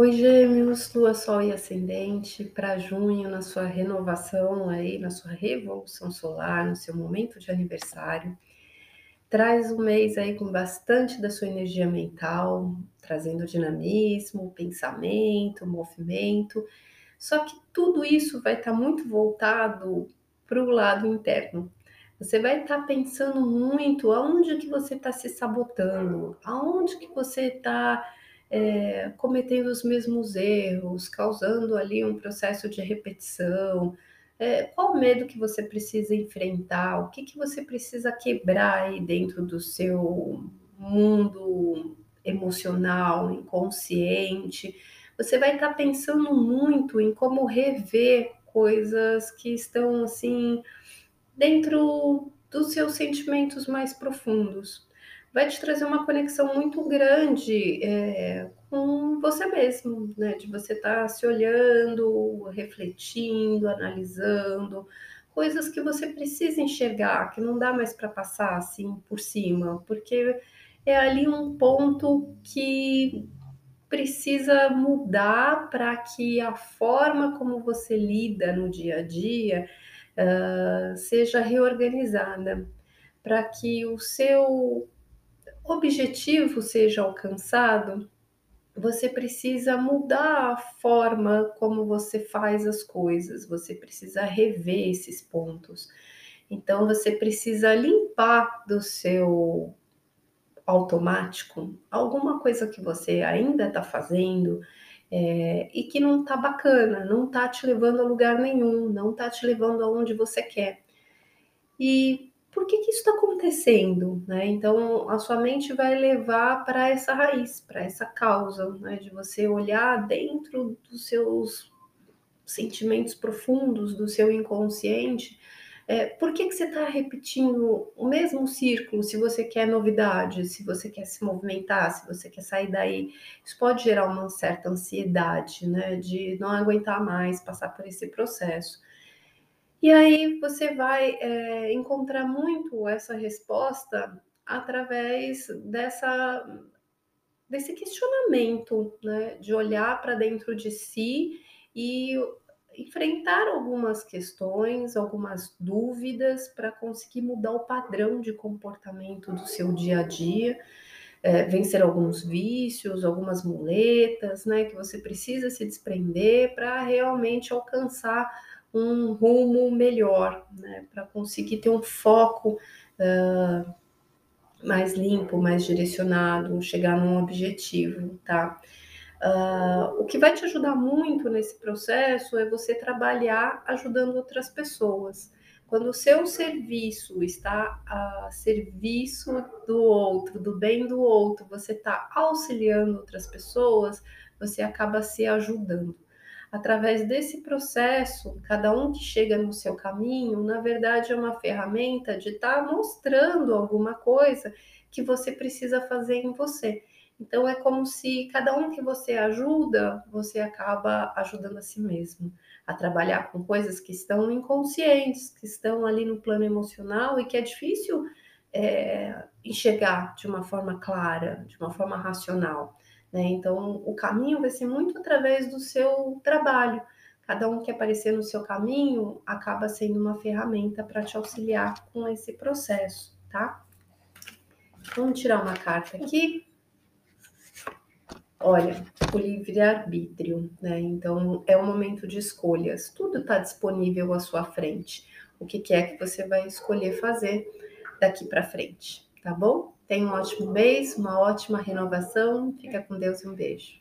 Vênus, Lua, Sol e Ascendente para junho, na sua renovação aí, na sua revolução solar, no seu momento de aniversário. Traz um mês aí com bastante da sua energia mental, trazendo dinamismo, pensamento, movimento. Só que tudo isso vai estar tá muito voltado para o lado interno. Você vai estar tá pensando muito aonde que você está se sabotando, aonde que você está é, cometendo os mesmos erros, causando ali um processo de repetição. É, qual o medo que você precisa enfrentar? O que, que você precisa quebrar aí dentro do seu mundo emocional, inconsciente? Você vai estar pensando muito em como rever coisas que estão assim dentro dos seus sentimentos mais profundos vai te trazer uma conexão muito grande é, com você mesmo, né? De você estar tá se olhando, refletindo, analisando, coisas que você precisa enxergar, que não dá mais para passar assim por cima, porque é ali um ponto que precisa mudar para que a forma como você lida no dia a dia uh, seja reorganizada, para que o seu objetivo seja alcançado, você precisa mudar a forma como você faz as coisas, você precisa rever esses pontos. Então, você precisa limpar do seu automático alguma coisa que você ainda está fazendo é, e que não está bacana, não está te levando a lugar nenhum, não está te levando aonde você quer. E por que, que isso está acontecendo? Né? Então, a sua mente vai levar para essa raiz, para essa causa, né? de você olhar dentro dos seus sentimentos profundos, do seu inconsciente. É, por que, que você está repetindo o mesmo círculo se você quer novidade, se você quer se movimentar, se você quer sair daí? Isso pode gerar uma certa ansiedade, né? De não aguentar mais passar por esse processo. E aí você vai é, encontrar muito essa resposta através dessa desse questionamento, né, de olhar para dentro de si e enfrentar algumas questões, algumas dúvidas para conseguir mudar o padrão de comportamento do seu dia a dia, é, vencer alguns vícios, algumas muletas, né, que você precisa se desprender para realmente alcançar um rumo melhor, né, para conseguir ter um foco uh, mais limpo, mais direcionado, chegar num objetivo, tá? Uh, o que vai te ajudar muito nesse processo é você trabalhar ajudando outras pessoas. Quando o seu serviço está a serviço do outro, do bem do outro, você está auxiliando outras pessoas, você acaba se ajudando através desse processo, cada um que chega no seu caminho, na verdade é uma ferramenta de estar tá mostrando alguma coisa que você precisa fazer em você. Então é como se cada um que você ajuda, você acaba ajudando a si mesmo a trabalhar com coisas que estão inconscientes, que estão ali no plano emocional e que é difícil é, enxergar de uma forma clara, de uma forma racional. Né? Então, o caminho vai ser muito através do seu trabalho. Cada um que aparecer no seu caminho acaba sendo uma ferramenta para te auxiliar com esse processo, tá? Vamos tirar uma carta aqui. Olha, o livre-arbítrio, né? Então, é um momento de escolhas. Tudo está disponível à sua frente. O que, que é que você vai escolher fazer daqui para frente, tá bom? Tenha um ótimo mês, uma ótima renovação. Fica com Deus e um beijo.